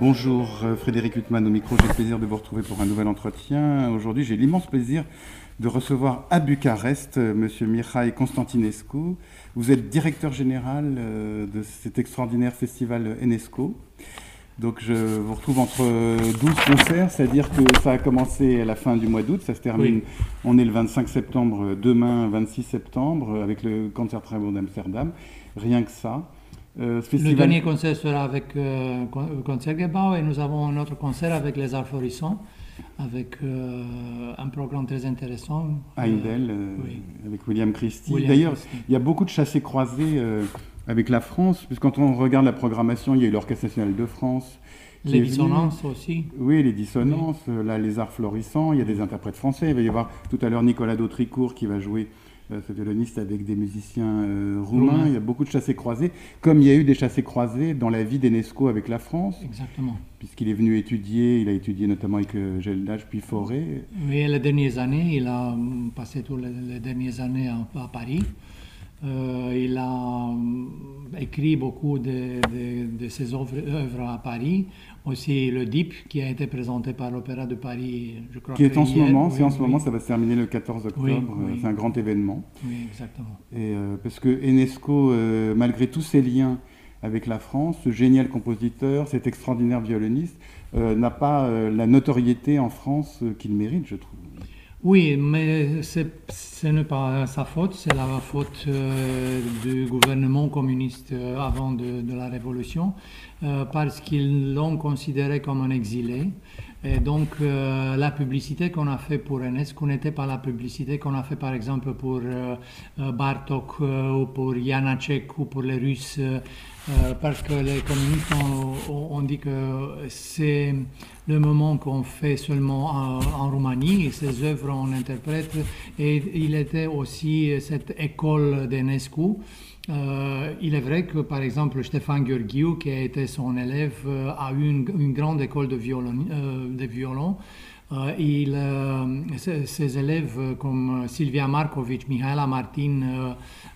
Bonjour euh, Frédéric Huttman au micro, j'ai le plaisir de vous retrouver pour un nouvel entretien. Aujourd'hui j'ai l'immense plaisir de recevoir à Bucarest euh, Monsieur Mihai Constantinescu. Vous êtes directeur général euh, de cet extraordinaire festival UNESCO. Donc je vous retrouve entre 12 concerts, c'est-à-dire que ça a commencé à la fin du mois d'août, ça se termine, Oui. on est le 25 septembre, demain 26 septembre, avec le Concert Travaux d'Amsterdam, rien que ça. Euh, Le dernier concert sera avec euh, Con- Concertgebouw et nous avons un autre concert avec les Arts Florissants, avec euh, un programme très intéressant. euh, oui. avec William Christie. D'ailleurs, il y a beaucoup de chassés-croisés euh, avec la France, puisque quand on regarde la programmation, il y a eu l'Orchestre national de France. Les venu. dissonances aussi. Oui, les dissonances, euh, là, les arts florissants, il y a des interprètes français. Il va y avoir tout à l'heure Nicolas Dautricourt qui va jouer euh, ce violoniste avec des musiciens euh, roumains. Il y a beaucoup de chassés-croisés, comme il y a eu des chassés-croisés dans la vie d'Enesco avec la France, Exactement. puisqu'il est venu étudier, il a étudié notamment avec euh, Geldage puis Forêt. Oui, les dernières années, il a passé toutes les, dernières années à, Paris. Euh, il a écrit beaucoup de, de- de ses œuvres, œuvres à Paris. Aussi le DIP qui a été présenté par l'Opéra de Paris, je crois Qui est en ce hier. moment, Oui, c'est en ce moment, ça va se terminer le 14 octobre, Oui, euh, c'est un grand événement. Oui, exactement. Et, euh, parce que Enesco, euh, malgré tous ses liens avec la France, ce génial compositeur, cet extraordinaire violoniste, euh, n'a pas la notoriété en France qu'il mérite, je trouve. Oui, mais ce n'est pas sa faute, c'est la faute euh, du gouvernement communiste euh, avant de, la Révolution, euh, parce qu'ils l'ont considéré comme un exilé. Et donc, la publicité qu'on a fait pour UNESCO n'était pas la publicité qu'on a fait, par exemple, pour Bartok ou pour Janacek ou pour les Russes, euh, euh, parce que les communistes ont, dit que c'est le moment qu'on fait seulement en, en Roumanie, et ces œuvres on interprète, et il était aussi cette école d'Enescu. Euh, il est vrai que, par exemple, Stéphane Gheorghiu, qui a été son élève, euh, a eu une, grande école de violon. euh, de violon. Euh, euh, ses, ses élèves euh, comme Silvia Markovic, Mihaela Martin, euh,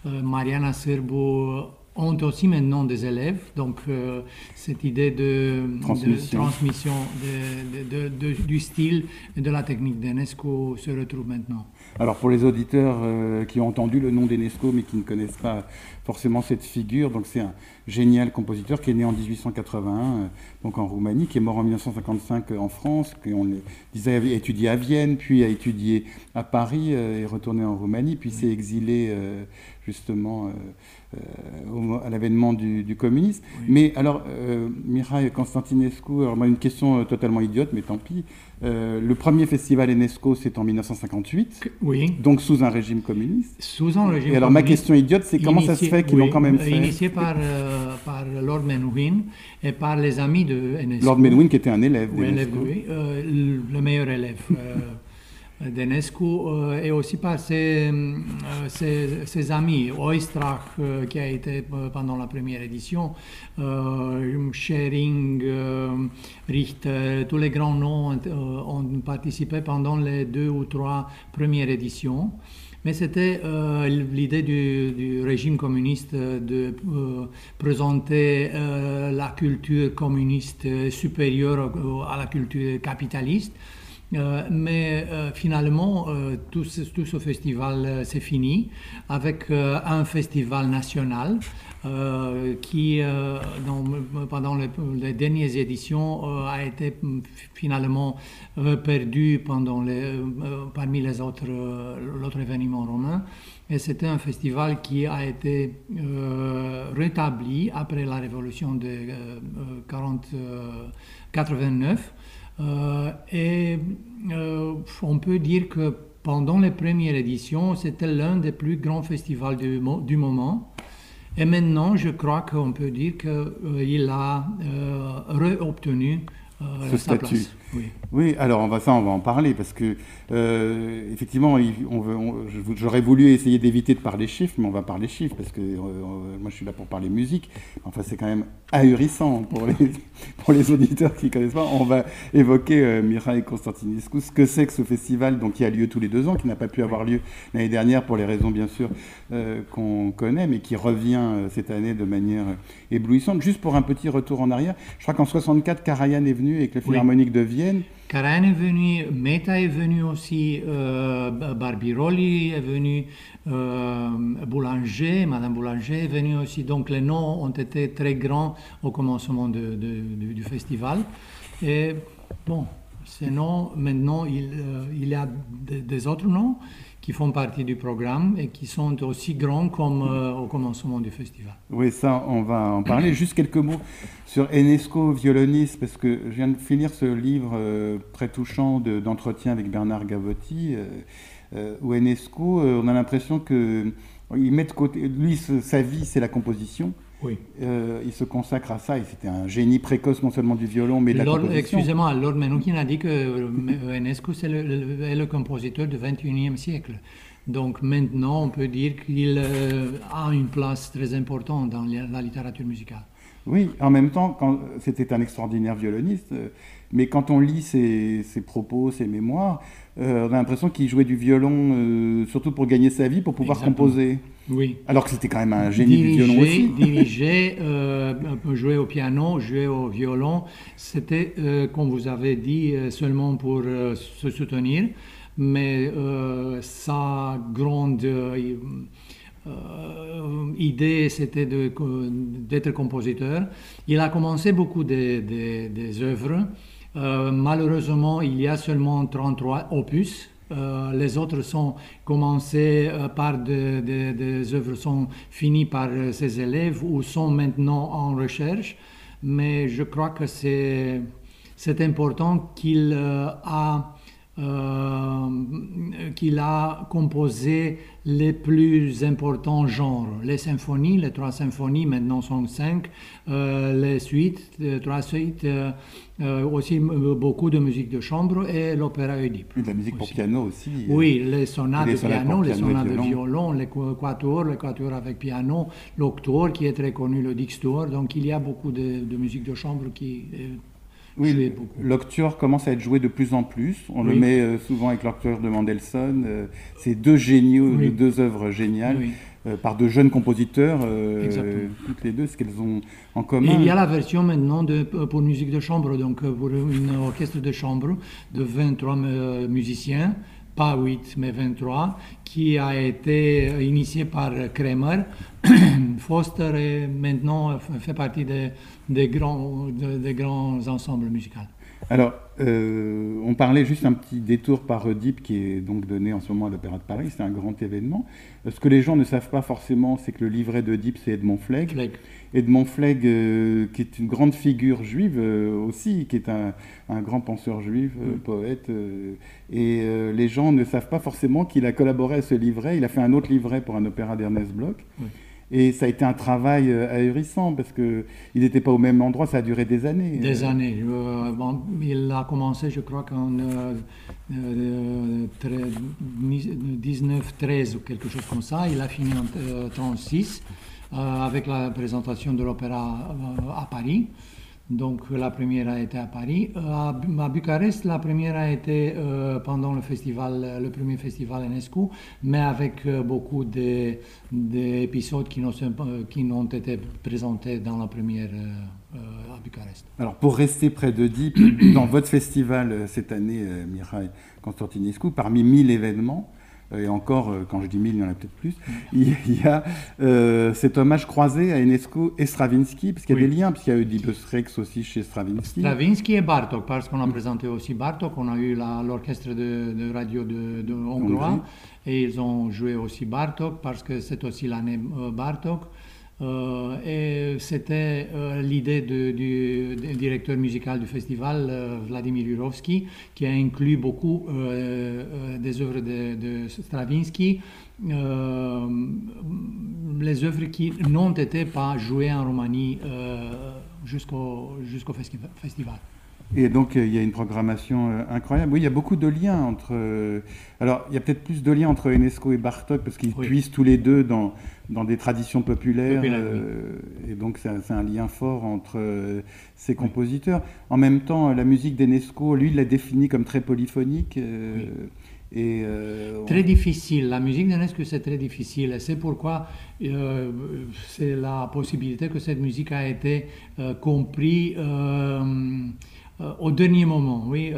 euh, Mariana Sârbu ont aussi maintenant des élèves. Donc, euh, cette idée de Transmission. de transmission de- de- de- de- du style et de la technique d'Enesco se retrouve maintenant. Alors pour les auditeurs euh, qui ont entendu le nom d'Enesco mais qui ne connaissent pas forcément cette figure, donc c'est un génial compositeur qui est né en 1881, euh, donc en Roumanie, qui est mort en 1955 en France, qui on disait a étudié à Vienne, puis a étudié à Paris, euh, est retourné en Roumanie, puis s'est exilé justement euh, à l'avènement du, du communisme. Mais alors, euh, Mihai Constantinescu, alors moi une question euh, totalement idiote, mais tant pis. Euh, le premier festival UNESCO, c'est en 1958. Oui, Donc sous un régime communiste. sous un régime Et alors ma communiste, question idiote, c'est comment ça se fait qu'ils oui, l'ont quand même fait Initié par, euh, par Lord Menuhin et par les amis de Enesco. Lord Menuhin qui était un élève Oui, élève, euh, le meilleur élève euh, d'Enesco euh, et aussi par ses, euh, ses- ses amis, Oistrach euh, qui a été pendant la première édition, Schering, Richter, tous les grands noms ont, participé pendant les deux ou trois premières éditions. Mais c'était l'idée du, régime communiste de présenter la culture communiste supérieure à la culture capitaliste. Euh, mais euh, finalement, euh, tout, ce, festival s'est fini avec un festival national qui, pendant les, dernières éditions, a été mm, finalement perdu parmi les autres, l'autre événement romain. Et c'était un festival qui a été rétabli après la révolution de euh, euh, 40, euh, 89. Euh, et euh, on peut dire que pendant les premières éditions, c'était l'un des plus grands festivals du, mo- du moment. Et maintenant, je crois qu'on peut dire qu'il a euh, réobtenu ce statut. Oui. Alors on va ça, on va en parler parce que euh, effectivement, on veut, j'aurais voulu essayer d'éviter de parler chiffres, mais on va parler chiffres parce que euh, moi je suis là pour parler musique. Enfin, c'est quand même ahurissant pour les pour les auditeurs qui connaissent pas. On va évoquer euh, Mireille Constantinescu, ce que c'est que ce festival, donc qui a lieu tous les deux ans, qui n'a pas pu avoir lieu l'année dernière pour les raisons bien sûr qu'on connaît, mais qui revient cette année de manière éblouissante. Juste pour un petit retour en arrière, je crois qu'en 64, Karajan est venu avec le Philharmonique de Vienne. Karajan est venu, Meta est venu aussi, euh, Barbirolli est venu, euh, Boulanger, Madame Boulanger est venue aussi. Donc les noms ont été très grands au commencement du, festival. Et bon, ces noms, maintenant, il, euh, il y a des autres noms qui font partie du programme et qui sont aussi grands comme euh, au commencement du festival. Oui, ça, on va en parler. Juste quelques mots sur Enesco, violoniste, parce que je viens de finir ce livre euh, très touchant d'entretien avec Bernard Gavotti, euh, où Enesco, on a l'impression que il met de côté, lui, sa vie, c'est la composition. Oui. Euh, il se consacre à ça et c'était un génie précoce non seulement du violon mais de la composition. Excusez-moi, Lord Menoukin a dit que euh, Enescu est le, compositeur du 21e siècle. Donc maintenant, on peut dire qu'il euh, a une place très importante dans la littérature musicale. Oui, en même temps, c'était un extraordinaire violoniste, mais quand on lit ses, propos, ses mémoires, on a l'impression qu'il jouait du violon surtout pour gagner sa vie, pour pouvoir composer. Oui. Alors que c'était quand même un génie du violon aussi. Diriger, euh, jouer au piano, jouer au violon, c'était, euh, comme vous avez dit, euh, seulement pour euh, se soutenir, mais sa grande idée, c'était d'être compositeur. Il a commencé beaucoup des, des, des œuvres. Malheureusement, il y a seulement 33 opus euh, les autres sont commencés euh, par des œuvres sont finies par euh, ses élèves ou sont maintenant en recherche. Mais je crois que c'est important qu'il a euh, qu'il a composé les plus importants genres. Les symphonies, les trois symphonies, maintenant sont cinq, euh, les suites, les trois suites, euh, aussi beaucoup de musique de chambre et l'opéra Oedipe. de la musique pour piano aussi. Oui, les sonates de piano, les sonates de violon, les quatuors, les quatuors avec piano, l'octoor qui est très connu, le dixtoor. Donc il y a beaucoup de, de musique de chambre qui oui, l'octuor commence à être joué de plus en plus. On le met euh, souvent avec l'octuor de Mendelssohn. Euh, c'est deux géniaux, deux œuvres géniales. Euh, par de jeunes compositeurs, toutes les deux, ce qu'elles ont en commun. il y a la version maintenant de, pour musique de chambre, donc pour une orchestre de chambre de 23 musiciens, pas 8 mais 23, qui a été initié par Kremer. Foster est maintenant fait partie des des grands, des grands ensembles musicaux. Alors, euh, on parlait juste un petit détour par Oedipe qui est donc donné en ce moment à l'Opéra de Paris, c'est un grand événement. Ce que les gens ne savent pas forcément, c'est que le livret d'Oedipe, c'est Edmond Flegg. Edmond Flegg, euh, qui est une grande figure juive euh, aussi, qui est un, grand penseur juif, poète. et les gens ne savent pas forcément qu'il a collaboré à ce livret. Il a fait un autre livret pour un opéra d'Ernest Bloch. Et ça a été un travail euh, ahurissant parce qu'ils n'étaient pas au même endroit, ça a duré des années. Des années. Euh, il a commencé, je crois, qu'en 1913 ou quelque chose comme ça. Il a fini en 1936 avec la présentation de l'opéra à Paris. Donc la première a été à Paris. Euh, à, Bucarest, la première a été euh, pendant le festival, le premier festival UNESCO, mais avec euh, beaucoup d'épisodes qui n'ont été présentés dans la première à Bucarest. Alors pour rester près de Deep, dans votre festival cette année, Mirai Constantinescu, parmi 1000 événements, et encore, euh, quand je dis 1000, il y en a peut-être plus, il y a euh, cet hommage croisé à Enesco et Stravinsky, parce qu'il y a des liens, puisqu'il y a eu Rex aussi chez Stravinsky. Stravinsky et Bartok, parce qu'on a présenté aussi Bartok, on a eu l'orchestre de, radio de, de Hongrois, et ils ont joué aussi Bartok, parce que c'est aussi l'année euh, Bartok. Euh, et c'était euh, l'idée du, directeur musical du festival, euh, Vladimir Jurovski, qui a inclus beaucoup des œuvres de, Stravinsky, les œuvres qui n'ont été pas jouées en Roumanie jusqu'au jusqu'au festival. Et donc il y a une programmation incroyable. Oui, il y a beaucoup de liens entre. alors il y a peut-être plus de liens entre Enesco et Bartok parce qu'ils puissent tous les deux dans, dans des traditions populaires. Et donc c'est un, lien fort entre ces compositeurs. En même temps, la musique d'Enesco, lui, il l'a définie comme très polyphonique. Euh, très difficile. La musique de c'est très difficile. C'est pourquoi euh, c'est la possibilité que cette musique a été euh, au dernier moment. Oui,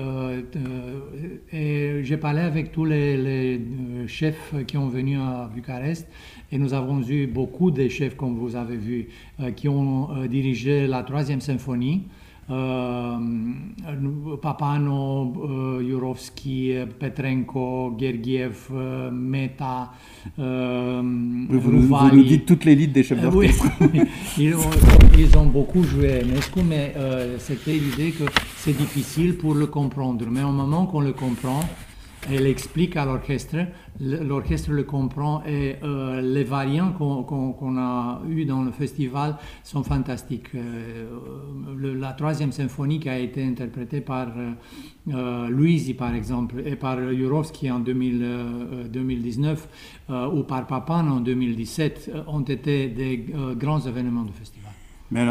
et j'ai parlé avec tous les, les, chefs qui ont venu à Bucarest et nous avons eu beaucoup de chefs, comme vous avez vu, qui ont dirigé la troisième symphonie. Papano, Jurovski, Petrenko, Gergiev, Meta, vous, vous, nous dites toute l'élite des chefs d'orchestre. Oui, ils, ont, ils, ont, beaucoup joué Nesco, mais euh, c'était l'idée que c'est difficile pour le comprendre. Mais au moment qu'on le comprend, elle explique à l'orchestre, l'orchestre le comprend et euh, les variants qu'on a eu dans le festival sont fantastiques. Euh, la troisième symphonie qui a été interprétée par euh, Luisi par exemple et par Jurovski en 2019 ou par Papan en 2017 ont été des grands événements du festival. Mais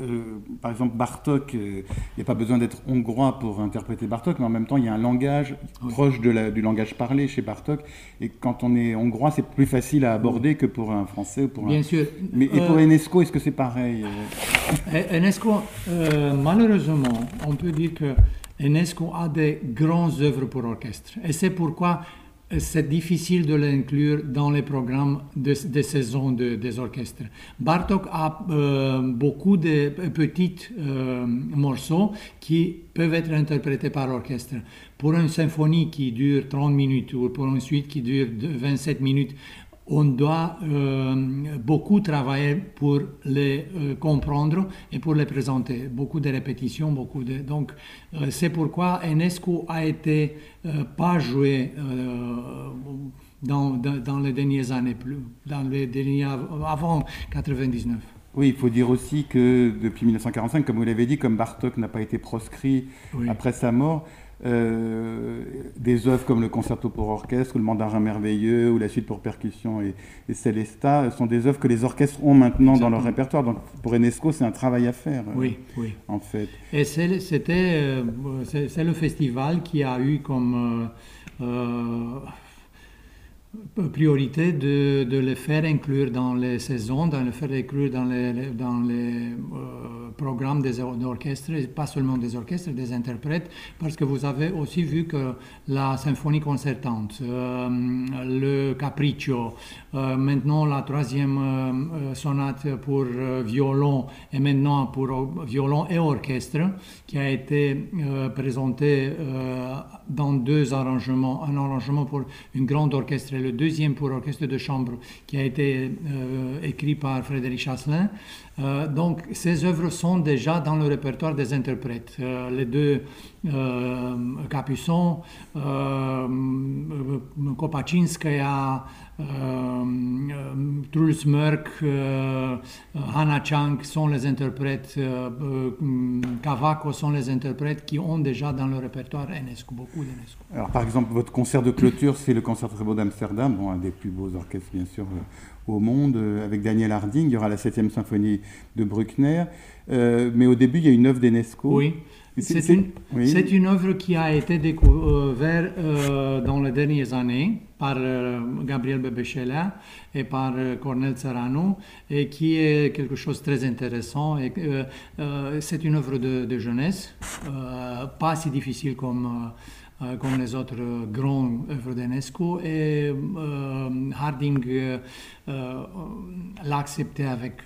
euh, par exemple, Bartok, euh, il n'y a pas besoin d'être hongrois pour interpréter Bartok, mais en même temps, il y a un langage proche de du langage parlé chez Bartok. Et quand on est hongrois, c'est plus facile à aborder que pour un français ou pour Bien sûr. Mais, et pour euh, Enesco, est-ce que c'est pareil Enesco, malheureusement, on peut dire que Enesco a des grandes œuvres pour orchestre. Et c'est pourquoi c'est difficile de l'inclure dans les programmes de, saison des orchestres. Bartok a euh, beaucoup de petits euh, morceaux qui peuvent être interprétés par l'orchestre. Pour une symphonie qui dure 30 minutes ou pour une suite qui dure 27 minutes, on doit euh, beaucoup travailler pour les euh, comprendre et pour les présenter. Beaucoup de répétitions, beaucoup de... Donc, euh, c'est pourquoi Enesco a été pas joué dans, dans, les dernières années, plus, dans les dernières, avant 99. Oui, il faut dire aussi que depuis 1945, comme vous l'avez dit, comme Bartok n'a pas été proscrit après sa mort, euh, des œuvres comme le concerto pour orchestre, ou le mandarin merveilleux, ou la suite pour percussion et, et Célesta sont des œuvres que les orchestres ont maintenant dans leur répertoire. Donc pour Enesco, c'est un travail à faire. Euh, oui, oui. En fait. Et c'était, euh, c'est le festival qui a eu comme priorité de, de, les faire inclure dans les saisons, de les faire inclure dans les, dans les euh, programmes des orchestres, pas seulement des orchestres, des interprètes, parce que vous avez aussi vu que la symphonie concertante, euh, le capriccio, maintenant la troisième sonate pour violon et maintenant pour violon et orchestre, qui a été présentée dans deux arrangements, un arrangement pour une grande orchestre et le deuxième pour orchestre de chambre qui a été euh, écrit par Frédéric Chasselin. Euh, donc ces œuvres sont déjà dans le répertoire des interprètes. Euh, les deux Capuçon, Kopaczynskaya, Truls Mörk, Hanna Chang sont les interprètes, Cavaco sont les interprètes qui ont déjà dans le répertoire Enesco, beaucoup d'Enesco. Alors par exemple, votre concert de clôture, c'est le concert très beau d'Amsterdam, bon, un des plus beaux orchestres bien sûr au monde euh, avec Daniel Harding. Il y aura la 7e symphonie de Bruckner. Euh, mais au début, il y a une œuvre d'Enesco. Oui. C'est une, une, œuvre qui a été découverte euh, dans les dernières années par Gabriel Bebechela et par Cornel Serrano et qui est quelque chose de très intéressant. Et, c'est une œuvre de, de jeunesse, pas si difficile comme euh, comme les autres grandes œuvres d'Enesco. Et euh, Harding euh, l'a accepté avec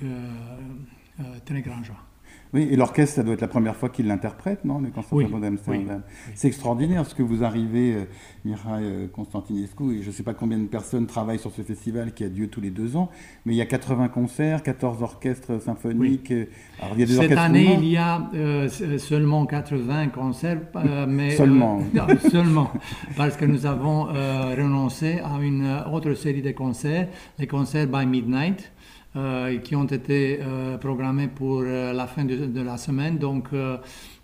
très grand joie. Oui, et l'orchestre, ça doit être la première fois qu'il l'interprète, non Le Conservatoire d'Amsterdam. C'est extraordinaire ce que vous arrivez, euh, euh, Constantinescu, et je ne sais pas combien de personnes travaillent sur ce festival qui a lieu tous les deux ans, mais il y a 80 concerts, 14 orchestres symphoniques. Euh, alors, il y a des Cette année, il y a seulement 80 concerts, mais... seulement. seulement, parce que nous avons renoncé à une autre série de concerts, les concerts by Midnight, qui ont été programmés pour la fin de, la semaine. Donc,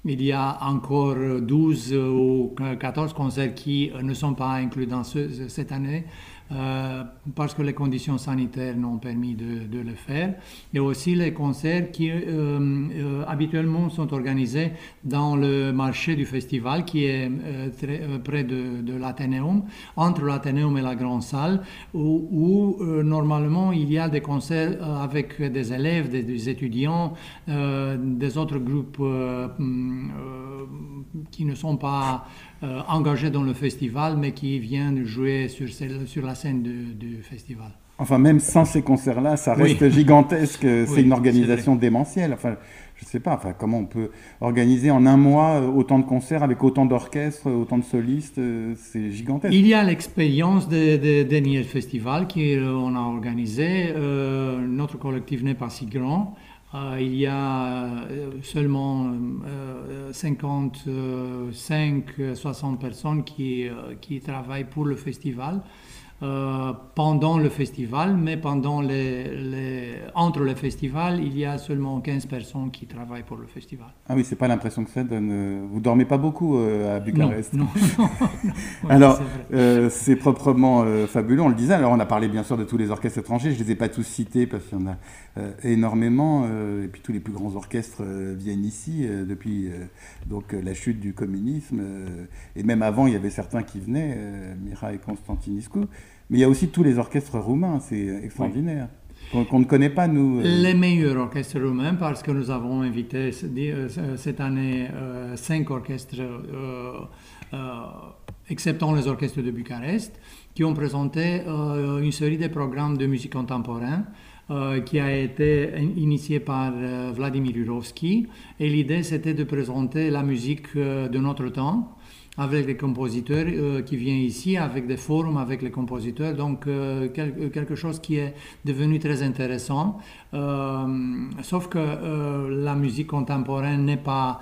il y a encore 12 ou 14 concerts qui ne sont pas inclus dans cette année. Euh, parce que les conditions sanitaires n'ont permis de, le faire, et aussi les concerts qui euh, euh, habituellement sont organisés dans le marché du festival qui est près de, de l'Athénéum, entre l'Athénéum et la grande salle, où, où normalement il y a des concerts avec des élèves, des, étudiants, des autres groupes qui ne sont pas euh, engagés dans le festival, mais qui viennent jouer sur, sur la scène du, festival. Enfin, même sans ces concerts-là, ça reste gigantesque. C'est une organisation démentielle. Enfin, je ne sais pas, enfin, comment on peut organiser en un mois euh, autant de concerts avec autant d'orchestres, autant de solistes, euh, c'est gigantesque. Il y a l'expérience des de, derniers festivals qu'on a organisé. notre collectif n'est pas si grand. Euh, il y a euh, seulement 55-60 euh, personnes qui, qui travaillent pour le festival. Euh, pendant le festival, mais pendant les, entre les festivals, il y a seulement 15 personnes qui travaillent pour le festival. Ah oui, c'est pas l'impression que ça donne. Euh, vous dormez pas beaucoup euh, à Bucarest Non, Alors, c'est proprement fabuleux, on le disait. Alors, on a parlé bien sûr de tous les orchestres étrangers, je les ai pas tous cités parce qu'il y en a énormément. et puis, tous les plus grands orchestres viennent ici depuis donc, la chute du communisme. et même avant, il y avait certains qui venaient, Mira et Constantinescu. Mais il y a aussi tous les orchestres roumains, c'est extraordinaire. Qu'on ne connaît pas, nous. Euh. Les meilleurs orchestres roumains, parce que nous avons invité euh, cette année euh, cinq orchestres, exceptant les orchestres de Bucarest, qui ont présenté une série de programmes de musique contemporaine. qui a été initié par Vladimir Jurovski. Et l'idée, c'était de présenter la musique de notre temps, avec les compositeurs euh, qui viennent ici, avec des forums avec les compositeurs. Donc, euh, quelque chose qui est devenu très intéressant. Euh, sauf que la musique contemporaine n'est pas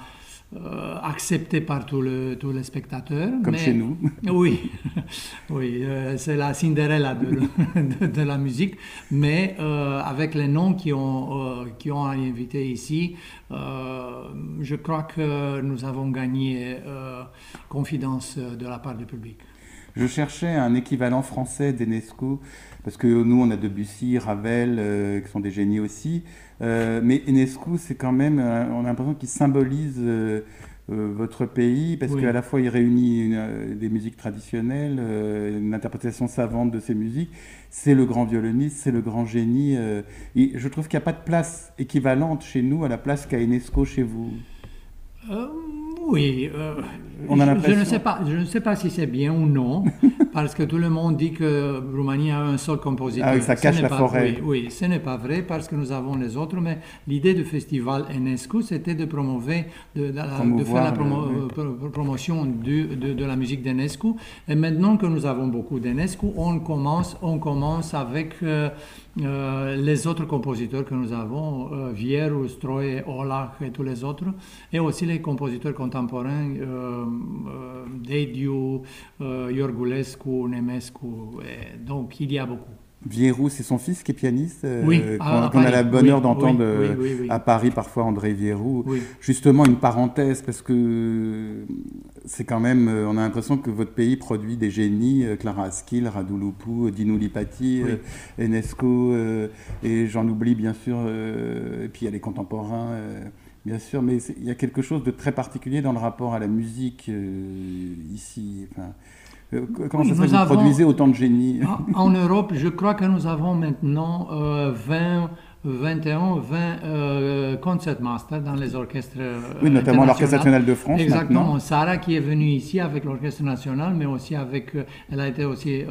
euh, accepté par tous les spectateurs. Comme chez nous. oui, oui euh, c'est la Cinderella de, de, la musique, mais euh, avec les noms qui ont, qui ont invité ici, je crois que nous avons gagné confiance de la part du public. Je cherchais un équivalent français d'Enesco, parce que nous, on a Debussy, Ravel, qui sont des génies aussi. Euh, mais Enescu, c'est quand même, euh, on a l'impression qu'il symbolise euh, votre pays, parce qu'à la fois il réunit des musiques traditionnelles, une interprétation savante de ces musiques. C'est le grand violoniste, c'est le grand génie. et je trouve qu'il n'y a pas de place équivalente chez nous à la place qu'a Enesco chez vous. Oui, euh, je, ne sais pas, je ne sais pas si c'est bien ou non, parce que tout le monde dit que Roumanie a un seul compositeur. Ah ça cache la forêt. Oui, ce n'est pas vrai parce que nous avons les autres, mais l'idée du festival Enescu, c'était de promouvoir, de, faire la euh, promotion de, de, la musique d'Enescu. Et maintenant que nous avons beaucoup d'Enescu, on commence, on commence avec... Euh, euh, les autres compositeurs que nous avons, euh, Vieru, Stroye, Olach et tous les autres, et aussi les compositeurs contemporains, euh, euh Dediu, Iorgulescu, Nemescu, donc il y a beaucoup. Vierou, c'est son fils qui est pianiste euh, Oui, qu'on a la bonne heure d'entendre euh, à Paris parfois André Vierou. Justement, une parenthèse, parce que c'est quand même, euh, on a l'impression que votre pays produit des génies, Clara Askill, Radu Lupu, Dino Lipati, Enesco, et j'en oublie bien sûr, et puis il y a les contemporains. Bien sûr, mais il y a quelque chose de très particulier dans le rapport à la musique ici. Enfin, euh, comment ça se fait que vous produisez autant de génies En Europe, je crois que nous avons maintenant 20, 21, 20 concertmasters dans les orchestres. Euh, oui, notamment l'Orchestre national de France. Exactement. Sarah qui est venue ici avec l'Orchestre national, mais aussi avec. Euh, elle a été aussi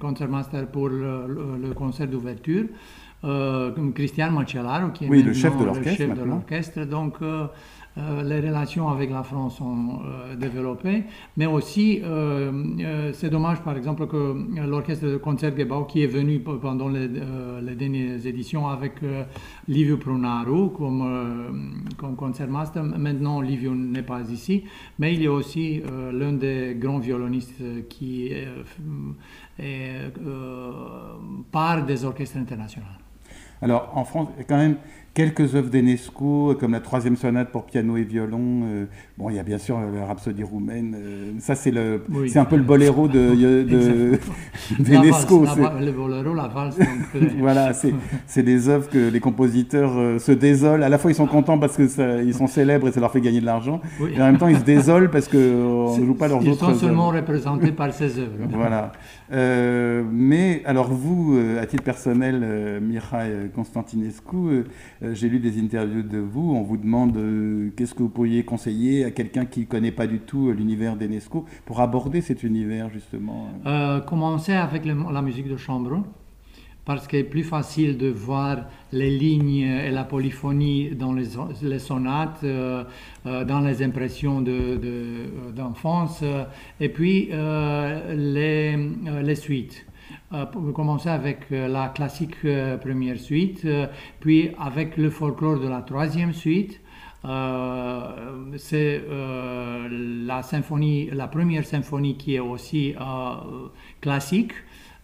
concertmaster pour le, concert d'ouverture. Christian Macellaro, qui est oui, le chef de l'orchestre. Donc, euh, les relations avec la France sont euh, développées, mais aussi euh, c'est dommage par exemple que l'orchestre de Concertgebouw qui est venu pendant les, les dernières éditions avec Livio Prunaru comme, comme concertmaster, maintenant Livio n'est pas ici, mais il est aussi l'un des grands violonistes qui part des orchestres internationaux. Alors en France, quand même quelques œuvres d'Enesco, comme la troisième sonate pour piano et violon. Euh, bon, il y a bien sûr la Rhapsodie roumaine. euh, ça, c'est le, Oui. c'est un peu le boléro de, de, d'Enesco. Le boléro, la valse. euh, Voilà, c'est, c'est des œuvres que les compositeurs euh, se désolent. À la fois, ils sont contents parce que ça- ils sont célèbres et ça leur fait gagner de l'argent. oui. Et en même temps, ils se désolent parce qu'on ne joue pas leurs Ils autres sont seulement œuvres. représentés par ces œuvres. Voilà. Euh, mais alors vous, euh, à titre personnel, euh, Constantinescu, euh, j'ai lu des interviews de vous. On vous demande qu'est-ce que vous pourriez conseiller à quelqu'un qui ne connaît pas du tout l'univers d'Enesco pour aborder cet univers justement. Commencer avec la musique de chambre, parce qu'il est plus facile de voir les lignes et la polyphonie dans les, sonates, euh, euh, dans les impressions de- de- d'enfance, euh, et puis les, les suites. Euh, pour commencer avec la classique première suite, puis avec le folklore de la troisième suite. C'est la symphonie, la première symphonie qui est aussi classique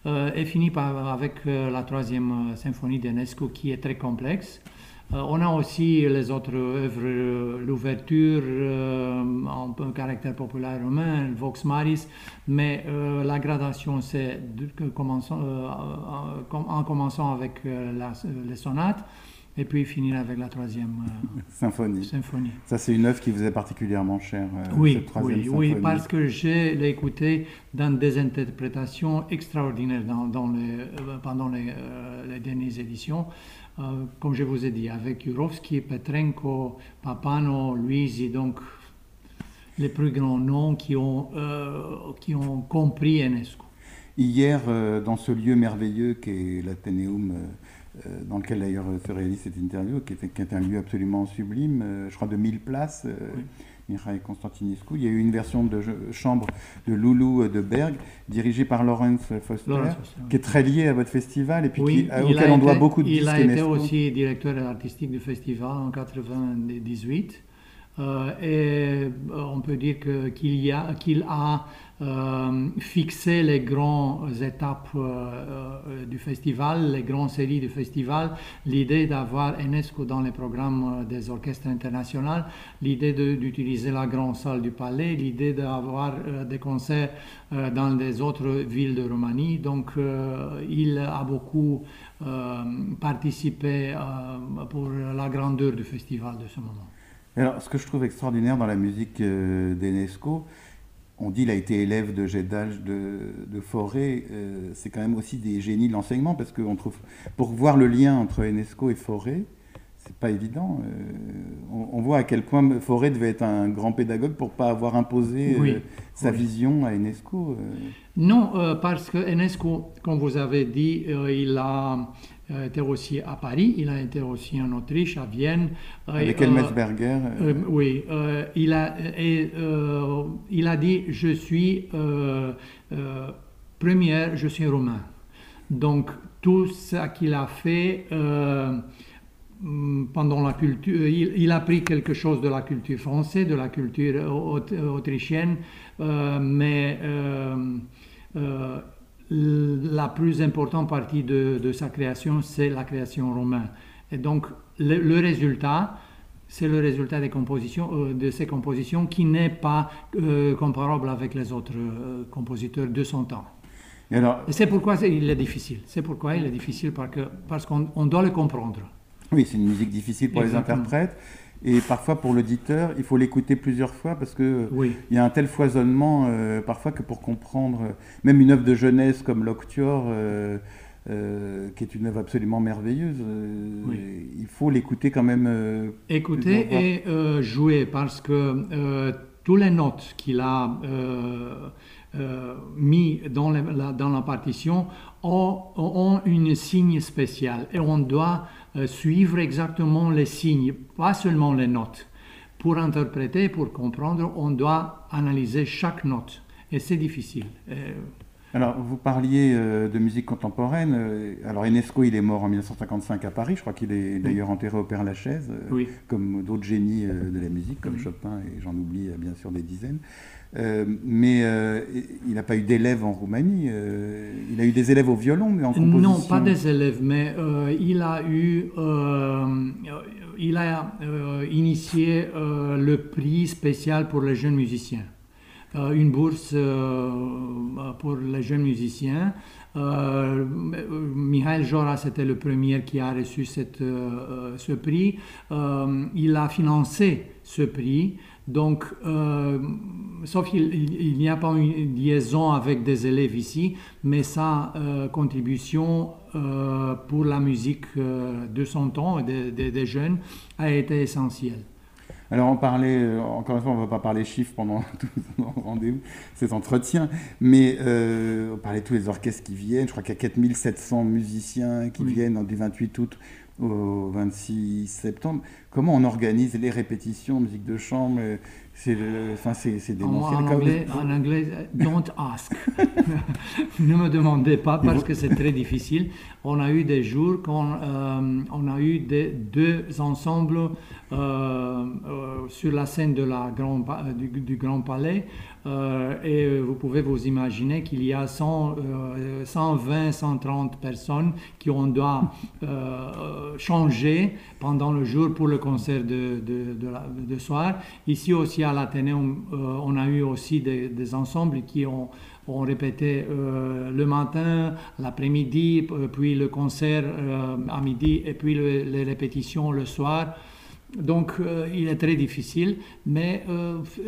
et finit par, avec euh, la troisième euh, symphonie d'Enesco qui est très complexe. Euh, on a aussi les autres œuvres, euh, l'ouverture euh, en caractère populaire romain, Vox Maris, mais euh, la gradation c'est euh, euh, en commençant avec euh, les sonates et puis finir avec la troisième euh, Symphonie. symphonie. Ça, c'est une œuvre qui vous est particulièrement chère. euh, Oui, cette troisième oui, oui, symphonie. parce que je l'ai écouté dans des interprétations extraordinaires dans, dans les, euh, pendant les, euh, les dernières éditions. Comme je vous ai dit, avec Jurovski, Petrenko, Papano, Luisi, donc les plus grands noms qui ont, qui ont compris Enesco. Hier, dans ce lieu merveilleux qu'est l'Athénéum, dans lequel d'ailleurs euh, se réalise cette interview, qui est, qui est un lieu absolument sublime, euh, je crois de 1000 places, euh, Oui. Constantinescu. Il y a eu une version de chambre de Loulou euh, de Berg, dirigée par Lawrence Foster, Laurence Foster, qui est très liée à votre festival et puis Oui, qui- à- il auquel on doit beaucoup de Il a été aussi directeur artistique du festival en 98. Euh, et euh, on peut dire a, qu'il a euh, fixé les grandes étapes euh, euh, du festival, les grandes séries du festival, l'idée d'avoir Enesco dans les programmes des orchestres internationaux, l'idée d'utiliser la grande salle du palais, l'idée d'avoir des concerts dans des autres villes de Roumanie. Donc il a beaucoup participé pour la grandeur du festival de ce moment. Alors, ce que je trouve extraordinaire dans la musique d'Enesco, on dit qu'il a été élève de Gédalge, de, de Fauré, euh, c'est quand même aussi des génies de l'enseignement, parce qu'on trouve, pour voir le lien entre Enesco et Fauré, c'est pas évident. euh, on, on voit à quel point Fauré devait être un grand pédagogue pour pas avoir imposé euh, sa oui. vision à Enesco. Non, parce que Enesco, comme vous avez dit, il a euh, été aussi à Paris, il a été aussi en Autriche, à Vienne. euh, avec et, Helmut euh, oui, il, a, et, il a dit Je suis première, je suis romain. Donc, tout ce qu'il a fait mm, pendant la culture, il, il a pris quelque chose de la culture française, de la culture aut- autrichienne, euh, mais euh, euh, la plus importante partie de, de sa création, c'est la création romaine. Et donc, le, le résultat, c'est le résultat des compositions, euh, de ces compositions qui n'est pas euh, comparable avec les autres euh, compositeurs de son temps. Et c'est pourquoi il est difficile. C'est pourquoi il est difficile parce qu'on on doit le comprendre. Oui, c'est une musique difficile pour Exactement. les interprètes. Et parfois pour l'auditeur, il faut l'écouter plusieurs fois parce que Oui. il y a un tel foisonnement euh, parfois que pour comprendre euh, même une œuvre de jeunesse comme l'Octuor, euh, euh, qui est une œuvre absolument merveilleuse, Oui. il faut l'écouter quand même. Écouter et jouer parce que toutes les notes qu'il a mis dans, la, dans la partition ont, ont une signe spécial et on doit suivre exactement les signes, pas seulement les notes. Pour interpréter, pour comprendre, on doit analyser chaque note et c'est difficile. Euh, Alors, vous parliez de musique contemporaine. Alors, Enesco, il est mort en 1955 à Paris. Je crois qu'il est d'ailleurs enterré au Père Lachaise, comme d'autres génies de la musique, comme Chopin, et j'en oublie bien sûr des dizaines. Euh, mais euh, il n'a pas eu d'élèves en Roumanie. Euh, il a eu des élèves au violon, mais en composition. Non, pas des élèves, mais il a eu, il a initié le prix spécial pour les jeunes musiciens. une bourse pour les jeunes musiciens. Michael Joras était le premier qui a reçu cette, ce prix. il a financé ce prix. Donc, euh, sauf qu'il n'y a pas une liaison avec des élèves ici, mais sa euh, contribution euh, pour la musique de son temps, des, des, jeunes, a été essentielle. Alors on parlait, encore une fois, on ne va pas parler chiffres pendant tout rendez-vous, cet entretien, mais on parlait de tous les orchestres qui viennent. Je crois qu'il y a 4700 musiciens qui viennent du 28 août au 26 septembre. Comment on organise les répétitions, musique de chambre c'est enfin, c'est démentiel. En, anglais, en anglais, don't ask. ne me demandez pas parce que c'est très difficile. On a eu des jours quand euh, on a eu des, deux ensembles euh, euh, sur la scène de la grand, du, du, Grand Palais et vous pouvez vous imaginer qu'il y a 100, 120, 130 personnes qui on doit changer pendant le jour pour le concert de, soir. Ici aussi à l'Athénéum, on a eu aussi des, ensembles qui ont on répétait euh, le matin, l'après-midi, puis le concert euh, à midi et puis les répétitions le soir. Donc euh, il est très difficile, mais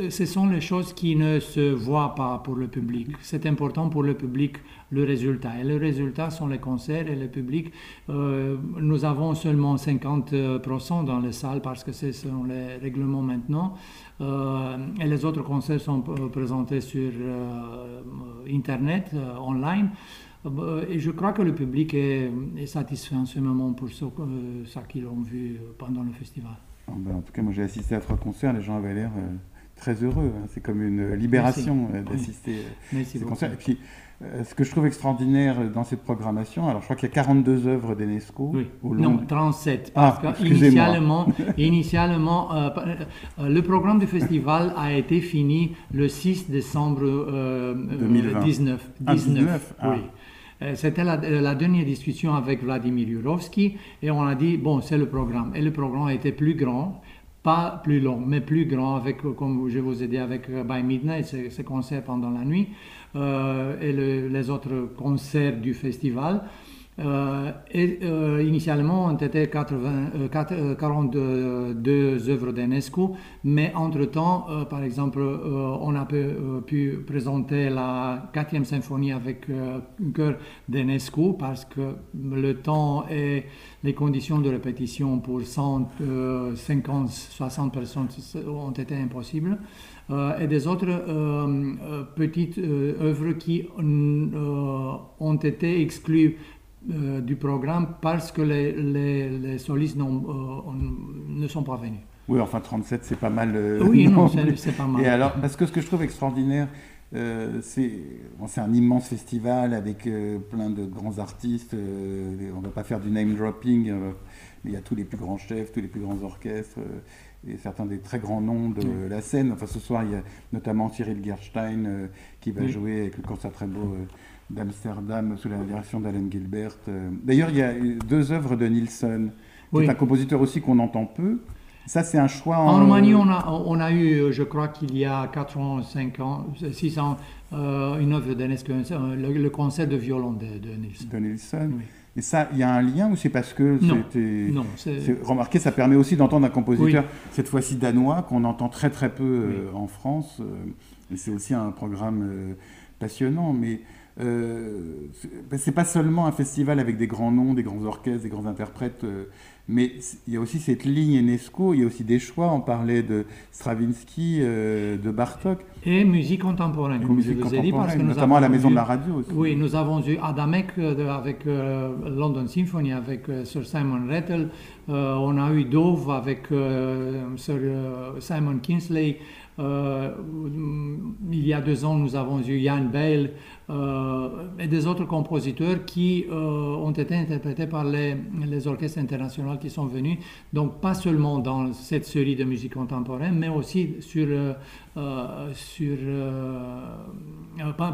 ce sont les choses qui ne se voient pas pour le public. C'est important pour le public le résultat. Et le résultat sont les concerts et le public. nous avons seulement 50% dans les salles parce que ce sont les règlements maintenant. Euh, et les autres concerts sont présentés sur euh, Internet, euh, online. Et je crois que le public est, satisfait en ce moment pour ce, ça qu'ils ont vu pendant le festival. Ah ben, en tout cas, moi j'ai assisté à trois concerts, les gens avaient l'air très heureux. Hein. C'est comme une libération d'assister à ces concerts. Et puis, euh, ce que je trouve extraordinaire dans cette programmation, alors je crois qu'il y a 42 œuvres d'Enesco. Oui. Non, 37. Parce ah, initialement, initialement euh, euh, le programme du festival a été fini le 6 décembre 2019. 19, ah, oui. C'était la, la, dernière discussion avec Vladimir Yurovsky et on a dit, bon, c'est le programme. Et le programme été plus grand pas plus long, mais plus grand, avec, comme je vous ai dit, avec By Midnight, ce concert pendant la nuit. Euh, et les autres concerts du festival. Euh, euh, initialement, on était 80, 42 œuvres d'Enesco, mais entre-temps, par exemple, on a pu, présenter la quatrième symphonie avec un chœur d'Enesco parce que le temps et les conditions de répétition pour 150, 60 personnes ont été impossibles. Euh, et des autres euh, euh, petites œuvres qui ont été exclues du programme parce que les, les, solistes ne sont pas venus. Oui, enfin 37, c'est pas mal. oui, non, c'est pas mal. Et alors, parce que ce que je trouve extraordinaire, c'est un immense festival avec plein de grands artistes. on ne va pas faire du name dropping, mais il y a tous les plus grands chefs, tous les plus grands orchestres et certains des très grands noms de la scène. Enfin, ce soir, il y a notamment Cyril Gerstein euh, qui va jouer avec le concert très beau euh, d'Amsterdam sous la direction d'Alan Gilbert. Euh. D'ailleurs, il y a deux œuvres de Nielsen, qui est un compositeur aussi qu'on entend peu. Ça, c'est un choix. En, Roumanie, on a, on a eu, je crois qu'il y a 4 ans, 5 ans, 6 ans, une œuvre de Nielsen, le, concert de violon de, de Nielsen. De Nielsen. Oui. Et ça, il y a un lien ou c'est parce que c'était. Non, remarquez, ça permet aussi d'entendre un compositeur, cette fois-ci danois, qu'on entend très très peu euh, en France. Euh, c'est aussi un programme euh, passionnant, mais euh, c'est pas seulement un festival avec des grands noms, des grands orchestres, des grands interprètes. Mais il y a aussi cette ligne UNESCO, il y a aussi des choix. On parlait de Stravinsky, euh, de Bartok. Et musique contemporaine, comme musique je vous ai dit, parce que notamment à la maison de la radio aussi. Oui, nous avons eu Adamek euh, avec euh, London Symphony, avec Sir Simon Rattle. on a eu Dove avec Sir Simon Kinsley. Euh, il y a deux ans, nous avons eu Jan Bale euh, et des autres compositeurs qui euh, ont été interprétés par les, les, orchestres internationaux qui sont venus. Donc, pas seulement dans cette série de musique contemporaine, mais aussi sur, sur,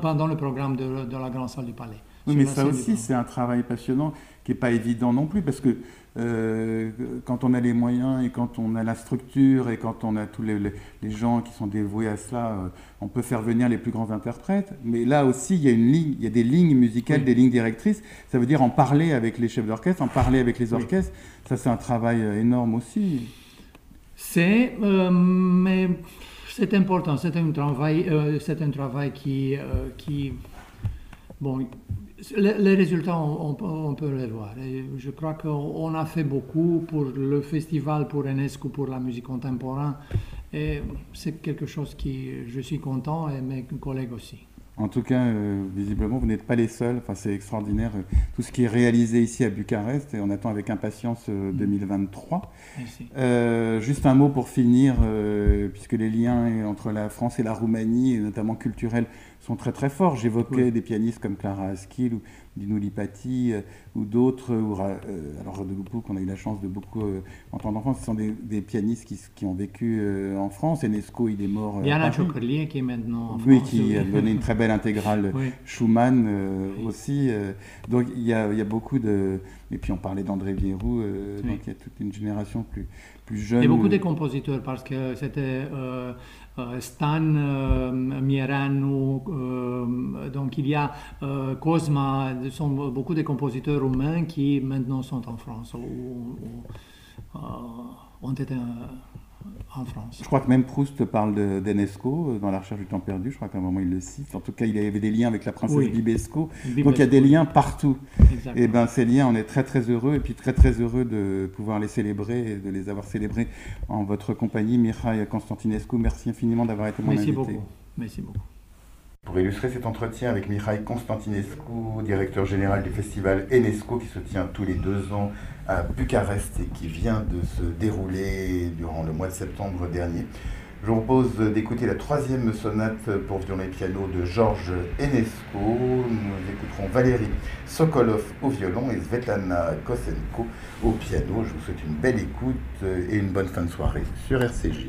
pendant le programme de, de, la Grande Salle du Palais. Oui, mais ça aussi, c'est un travail passionnant qui n'est pas évident non plus, parce que euh, quand on a les moyens et quand on a la structure et quand on a tous les, les, gens qui sont dévoués à cela, euh, on peut faire venir les plus grands interprètes. Mais là aussi, il y a, une ligne, il y a des lignes musicales, des lignes directrices. Ça veut dire en parler avec les chefs d'orchestre, en parler avec les orchestres. Ça, c'est un travail euh, énorme aussi. C'est, mais c'est important. C'est un travail, c'est un travail qui, qui bon les résultats, on, peut les voir. je crois qu'on a fait beaucoup pour le festival, pour UNESCO, pour la musique contemporaine. Et c'est quelque chose qui, je suis content et mes collègues aussi. En tout cas, euh, visiblement, vous n'êtes pas les seuls. Enfin, c'est extraordinaire euh, tout ce qui est réalisé ici à Bucarest et on attend avec impatience 2023. Euh, juste un mot pour finir, puisque les liens entre la France et la Roumanie, et notamment culturels, sont très très forts. J'évoquais des pianistes comme Clara Askill ou Dino Lipati euh, ou d'autres, euh, alors de Loupou qu'on a eu la chance de beaucoup euh, entendre en France, ce sont des, pianistes qui, qui, ont vécu en France. Enesco, il est mort. Il y en a Chokerlier qui est maintenant en oui, France. Oui, qui a donné une très belle intégrale. Schumann aussi. donc il y, a, il y, a, beaucoup de. Et puis on parlait d'André Vierou, donc il y a toute une génération plus, plus jeune. Et beaucoup de compositeurs parce que c'était euh, Stan euh, Mieranu, euh, donc il y a Cosma, ce sont beaucoup de compositeurs roumains qui maintenant sont en France ou, ont été en France. Je crois que même Proust parle d'Enesco dans La recherche du temps perdu. Je crois qu'à un moment il le cite. En tout cas, il y avait des liens avec la princesse Bibesco. Donc il y a des liens partout. Et ben ces liens, on est très très heureux et puis très très heureux de pouvoir les célébrer et de les avoir célébrés en votre compagnie, Mihail Constantinescu. Merci infiniment d'avoir été mon Merci invité. Beaucoup. Merci beaucoup. Pour illustrer cet entretien avec Mihail Constantinescu, directeur général du festival Enesco qui se tient tous les deux ans à Bucarest et qui vient de se dérouler durant le mois de septembre dernier. Je vous propose d'écouter la troisième sonate pour violon et piano de Georges Enesco. Nous écouterons Valérie Sokolov au violon et Svetlana Kosenko au piano. Je vous souhaite une belle écoute et une bonne fin de soirée sur RCJ.